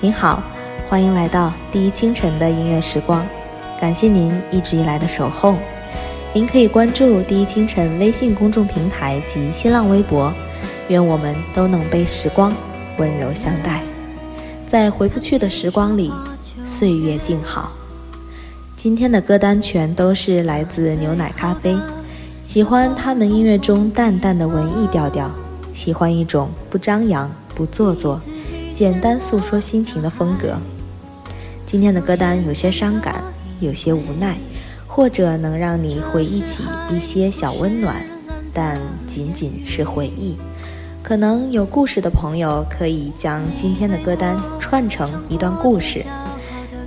您好，欢迎来到第一清晨的音乐时光，感谢您一直以来的守候。您可以关注第一清晨微信公众平台及新浪微博，愿我们都能被时光温柔相待，在回不去的时光里，岁月静好。今天的歌单全都是来自牛奶咖啡，喜欢他们音乐中淡淡的文艺调调，喜欢一种不张扬不做作。简单诉说心情的风格。今天的歌单有些伤感，有些无奈，或者能让你回忆起一些小温暖，但仅仅是回忆。可能有故事的朋友可以将今天的歌单串成一段故事。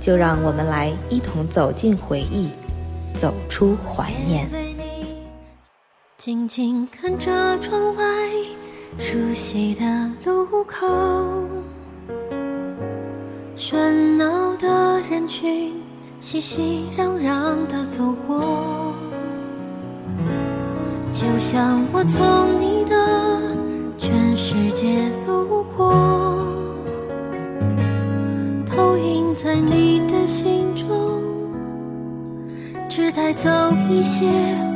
就让我们来一同走进回忆，走出怀念。静静看着窗外熟悉的路口。喧闹的人群熙熙攘攘的走过，就像我从你的全世界路过，投影在你的心中，只带走一些。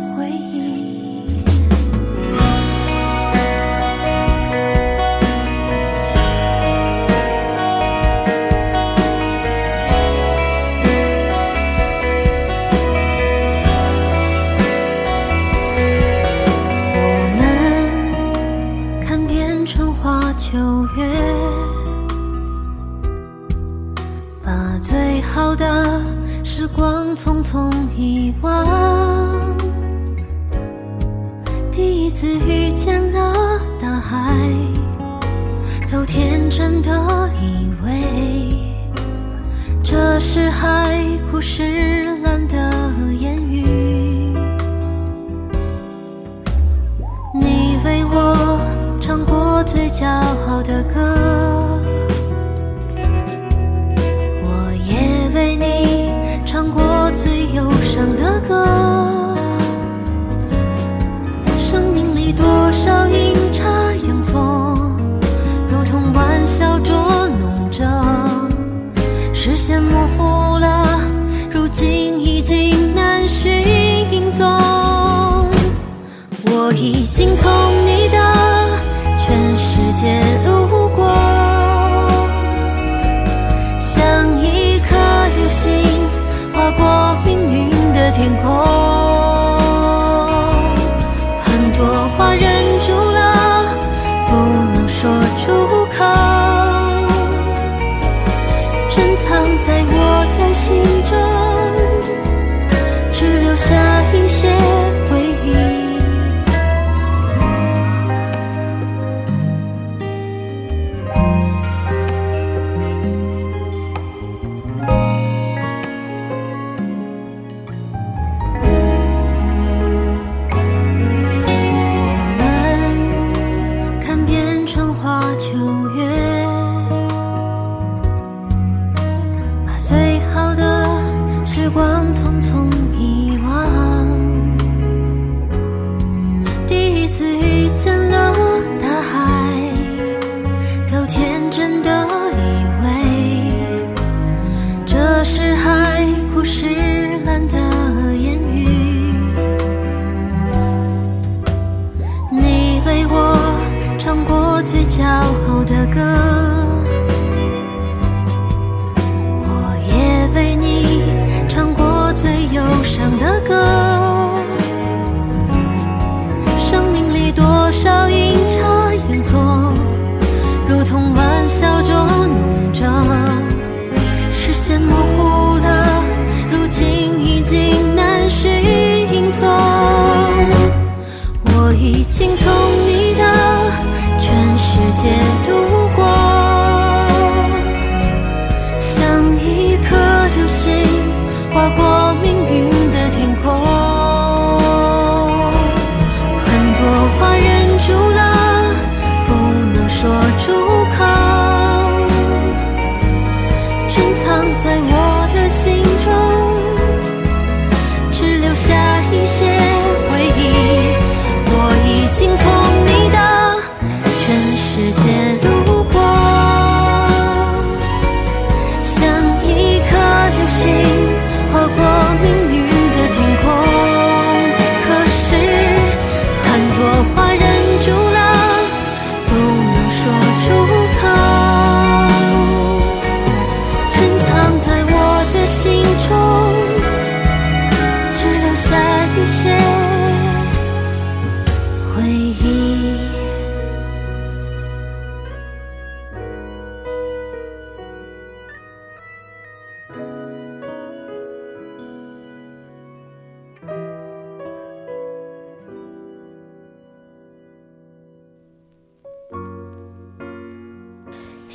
是海枯石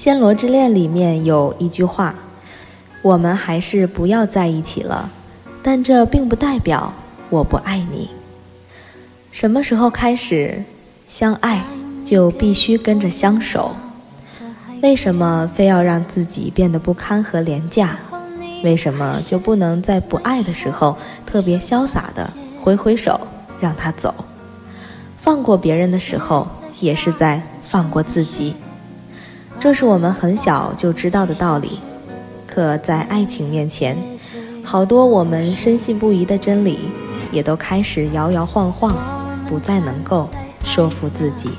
暹罗之恋》里面有一句话：“我们还是不要在一起了，但这并不代表我不爱你。”什么时候开始相爱，就必须跟着相守？为什么非要让自己变得不堪和廉价？为什么就不能在不爱的时候特别潇洒的挥挥手让他走？放过别人的时候，也是在放过自己。这是我们很小就知道的道理，可在爱情面前，好多我们深信不疑的真理，也都开始摇摇晃晃。不再能够说服自己。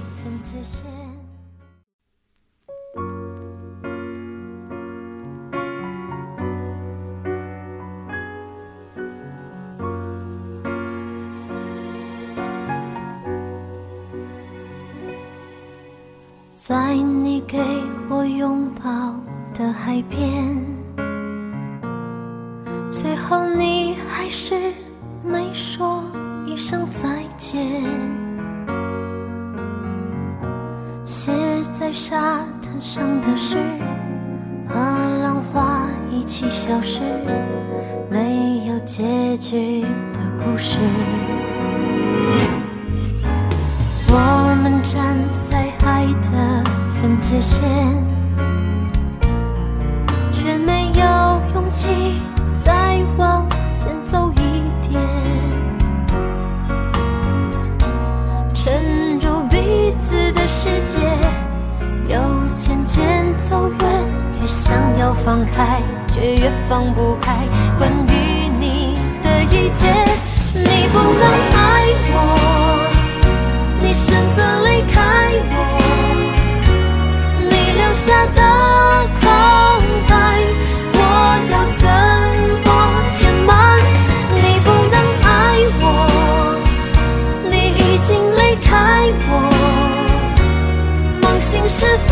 界线，却没有勇气再往前走一点。沉入彼此的。世界又渐渐走远，越想要放开，却越放不开。关于你的一切，你不能爱我，下的空白，我要怎么填满？你不能爱我，你已经离开我。梦醒时分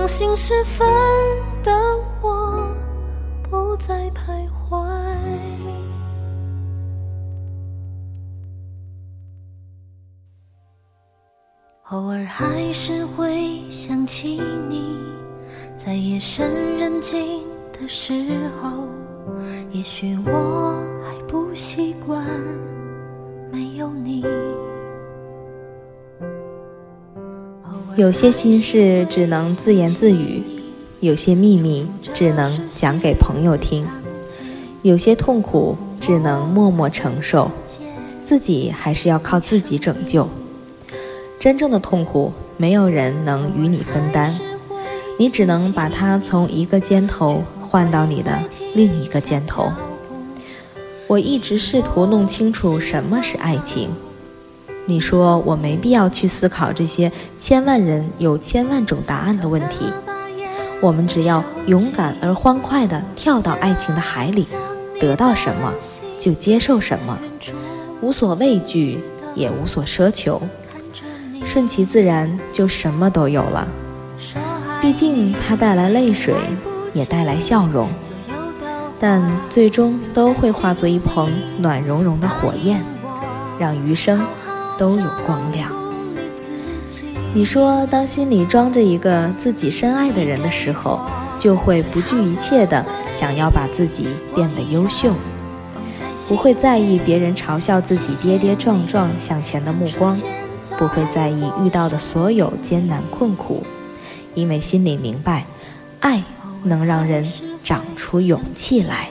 梦醒时分的我不再徘徊。偶尔还是会想起你在夜深人静的时候也许我还不习惯没有你。有些心事只能自言自语，有些秘密只能讲给朋友听，有些痛苦只能默默承受，自己还是要靠自己拯救。真正的痛苦，没有人能与你分担，你只能把它从一个肩头换到你的另一个肩头。我一直试图弄清楚什么是爱情。你说我没必要去思考这些千万人有千万种答案的问题，我们只要勇敢而欢快地跳到爱情的海里，得到什么就接受什么，无所畏惧也无所奢求，顺其自然就什么都有了。毕竟它带来泪水，也带来笑容，但最终都会化作一捧暖融融的火焰，让余生。都有光亮。你说，当心里装着一个自己深爱的人的时候，就会不惧一切的想要把自己变得优秀，不会在意别人嘲笑自己跌跌撞撞向前的目光，不会在意遇到的所有艰难困苦，因为心里明白，爱能让人长出勇气来。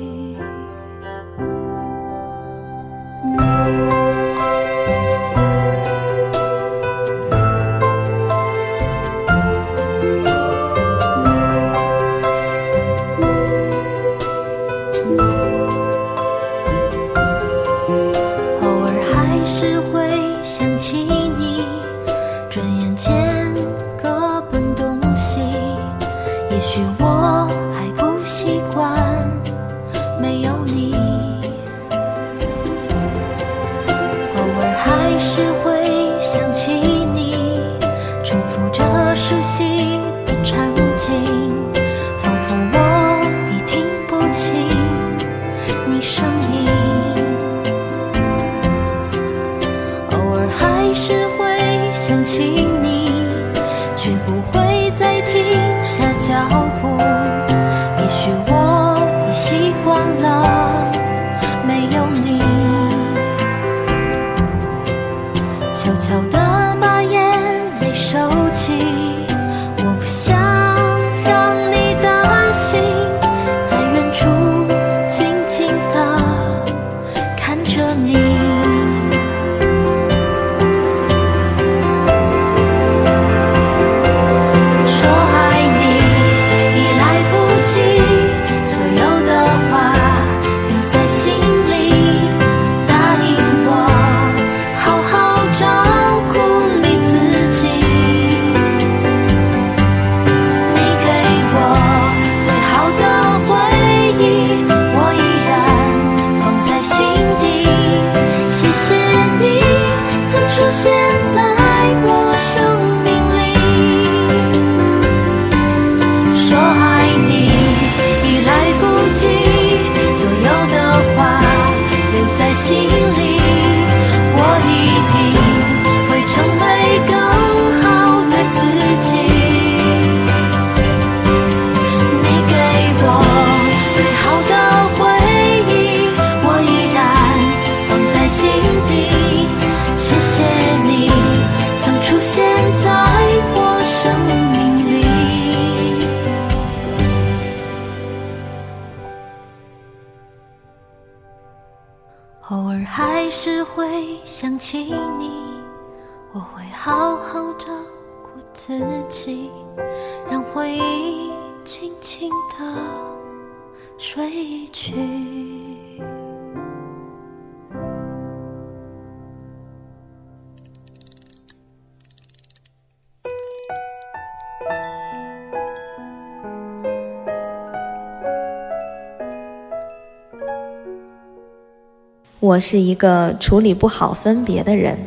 我是一个处理不好分别的人，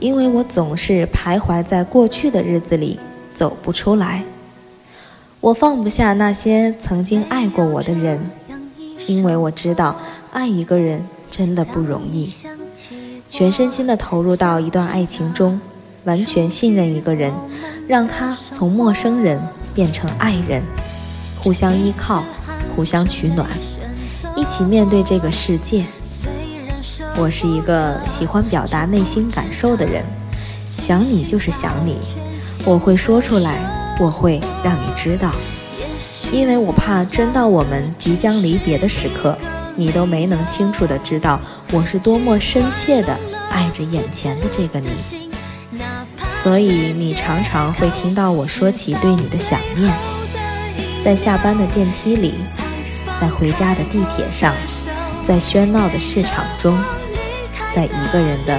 因为我总是徘徊在过去的日子里走不出来。我放不下那些曾经爱过我的人，因为我知道爱一个人真的不容易。全身心的投入到一段爱情中，完全信任一个人，让他从陌生人变成爱人，互相依靠，互相取暖，一起面对这个世界。我是一个喜欢表达内心感受的人，想你就是想你，我会说出来，我会让你知道，因为我怕真到我们即将离别的时刻，你都没能清楚的知道我是多么深切的爱着眼前的这个你，所以你常常会听到我说起对你的想念，在下班的电梯里，在回家的地铁上，在喧闹的市场中。在一个人的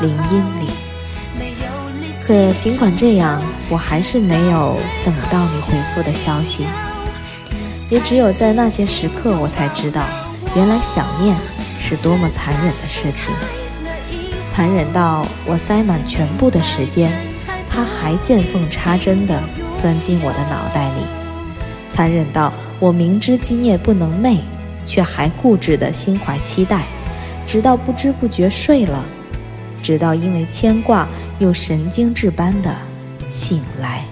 林荫里，可尽管这样，我还是没有等到你回复的消息。也只有在那些时刻，我才知道，原来想念是多么残忍的事情。残忍到我塞满全部的时间，它还见缝插针地钻进我的脑袋里。残忍到我明知今夜不能寐，却还固执地心怀期待。直到不知不觉睡了，直到因为牵挂又神经质般的醒来。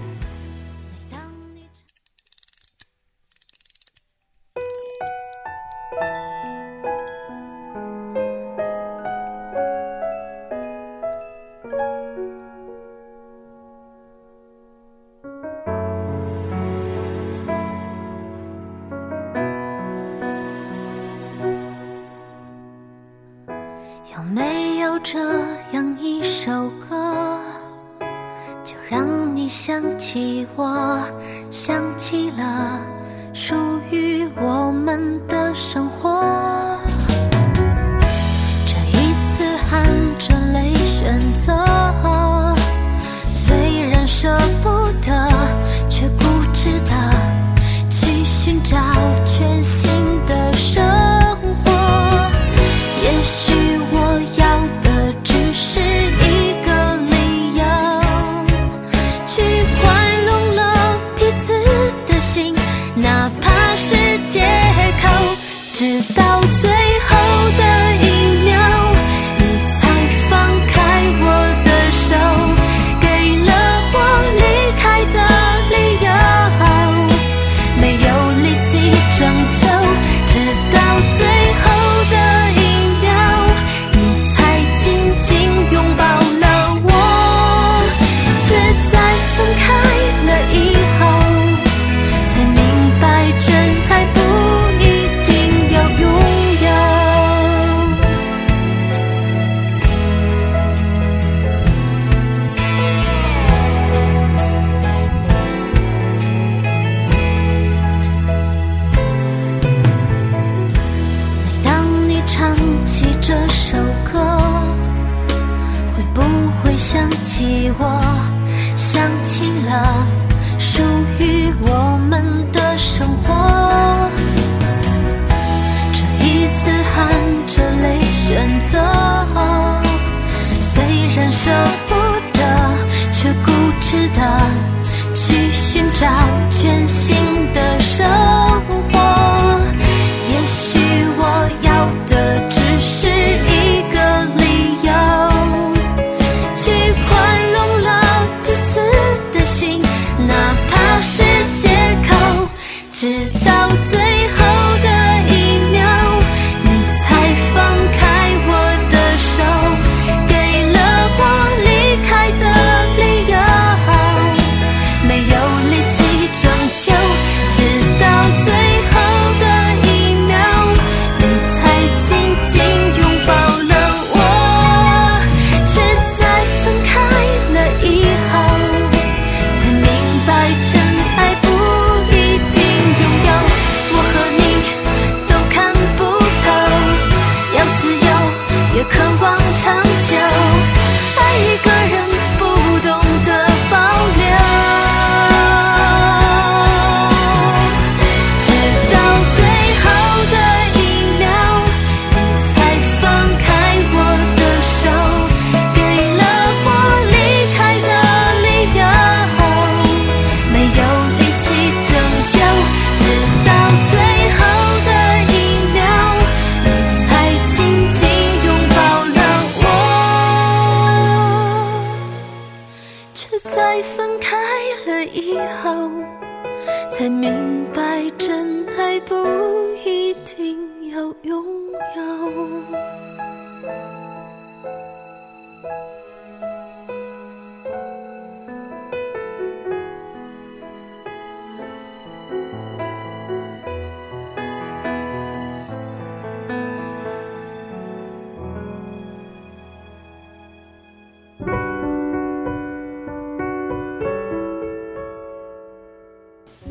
想起了属于我们的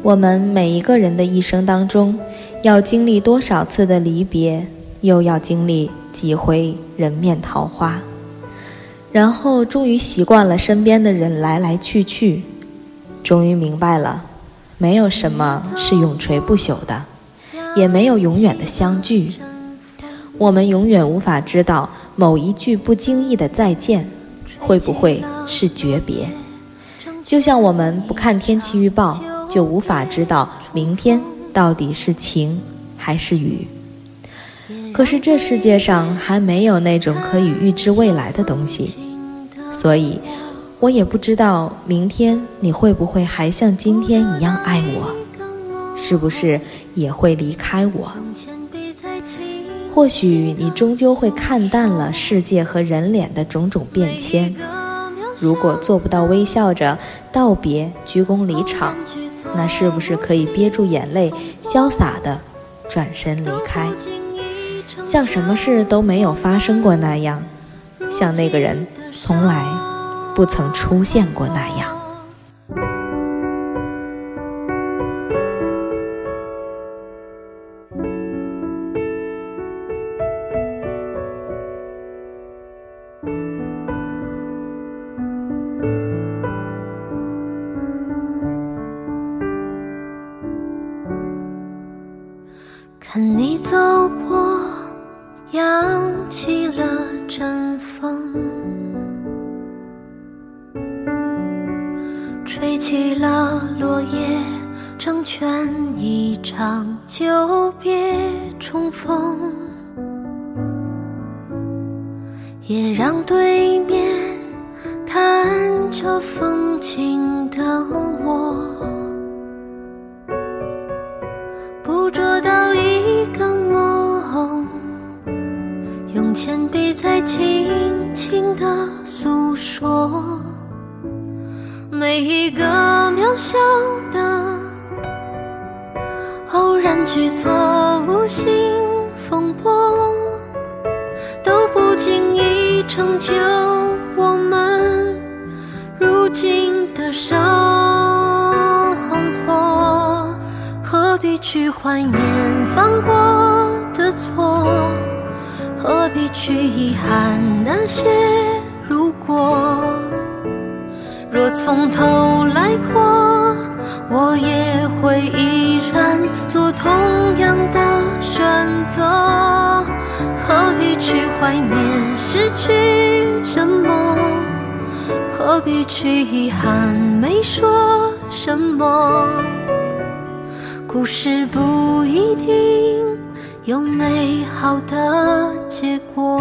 我们每一个人的一生当中，要经历多少次的离别，又要经历几回人面桃花，然后终于习惯了身边的人来来去去，终于明白了，没有什么是永垂不朽的，也没有永远的相聚。我们永远无法知道某一句不经意的再见，会不会是诀别？就像我们不看天气预报。就无法知道明天到底是晴还是雨。可是这世界上还没有那种可以预知未来的东西，所以，我也不知道明天你会不会还像今天一样爱我，是不是也会离开我？或许你终究会看淡了世界和人脸的种种变迁。如果做不到微笑着道别、鞠躬离场。那是不是可以憋住眼泪，潇洒的转身离开，像什么事都没有发生过那样，像那个人从来不曾出现过那样。风也让对面看着风景的我，捕捉到一个梦，用铅笔在轻轻的诉说，每一个渺小的偶然举措，无心都不经意成就我们如今的生活，何必去怀念犯过的错？何必去遗憾那些如果？若从头来过，我也会依然做同样的选择。何必去怀念失去什么？何必去遗憾没说什么？故事不一定有美好的结果。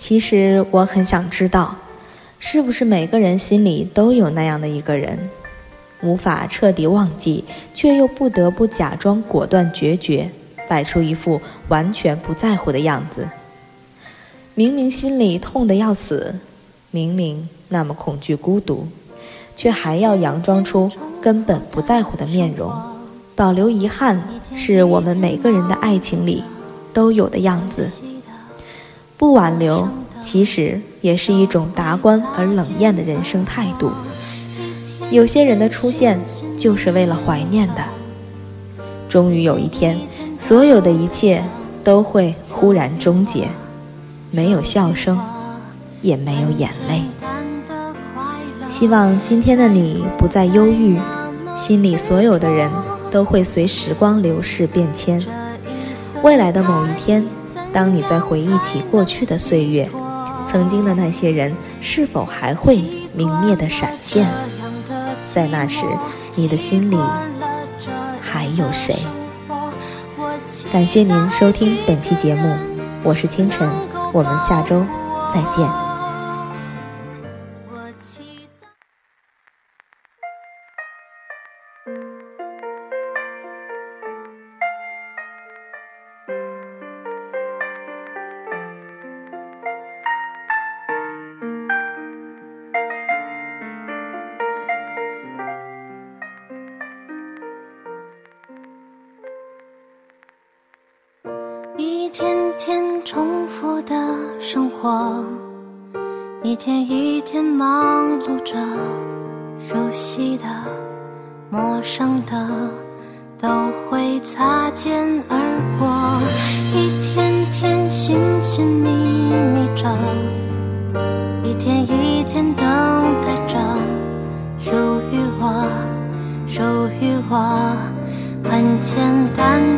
其实我很想知道，是不是每个人心里都有那样的一个人，无法彻底忘记，却又不得不假装果断决绝，摆出一副完全不在乎的样子。明明心里痛得要死，明明那么恐惧孤独，却还要佯装出根本不在乎的面容，保留遗憾，是我们每个人的爱情里都有的样子。不挽留，其实也是一种达观而冷艳的人生态度。有些人的出现，就是为了怀念的。终于有一天，所有的一切都会忽然终结，没有笑声，也没有眼泪。希望今天的你不再忧郁，心里所有的人都会随时光流逝变迁。未来的某一天。当你在回忆起过去的岁月，曾经的那些人是否还会明灭的闪现？在那时，你的心里还有谁？感谢您收听本期节目，我是清晨，我们下周再见。着，一天一天等待着，属于我，属于我，很简单。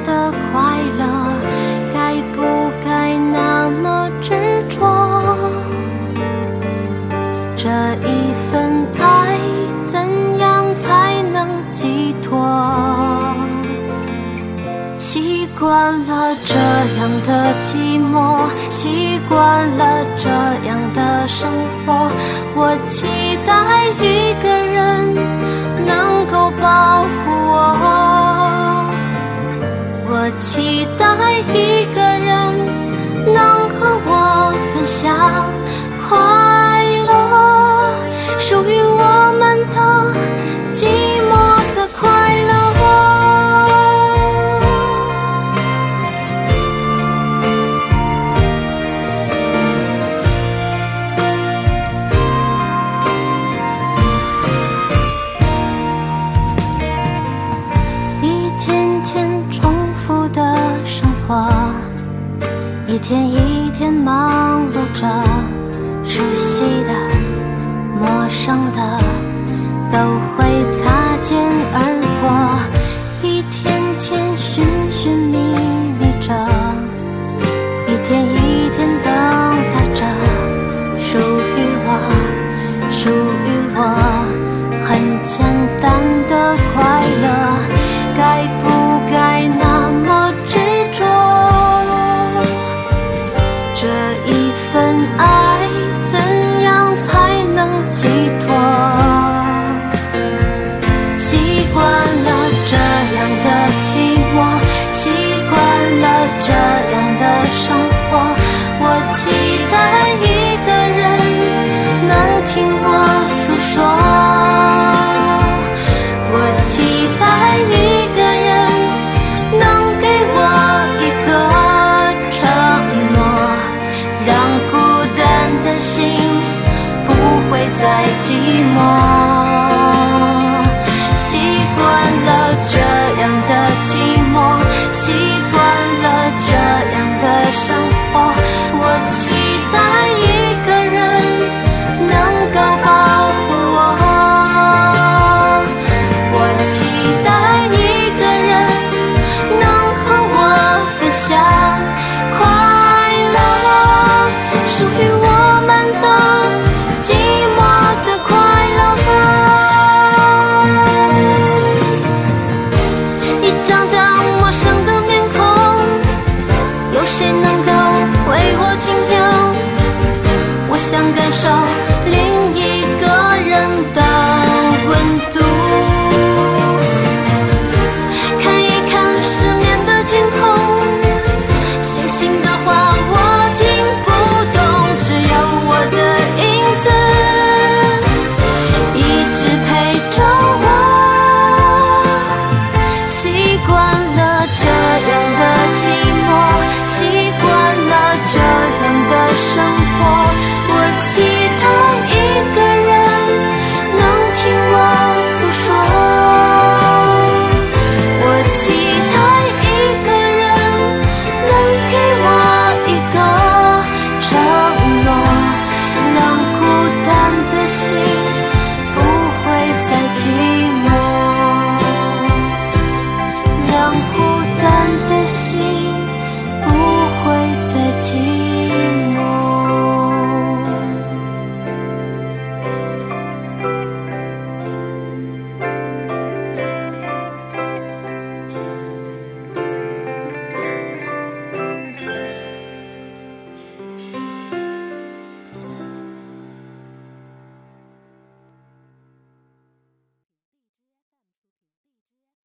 惯了这样的寂寞，习惯了这样的生活。我期待一个人能够保护我，我期待一个人能和我分享快乐，属于我们的寂寞。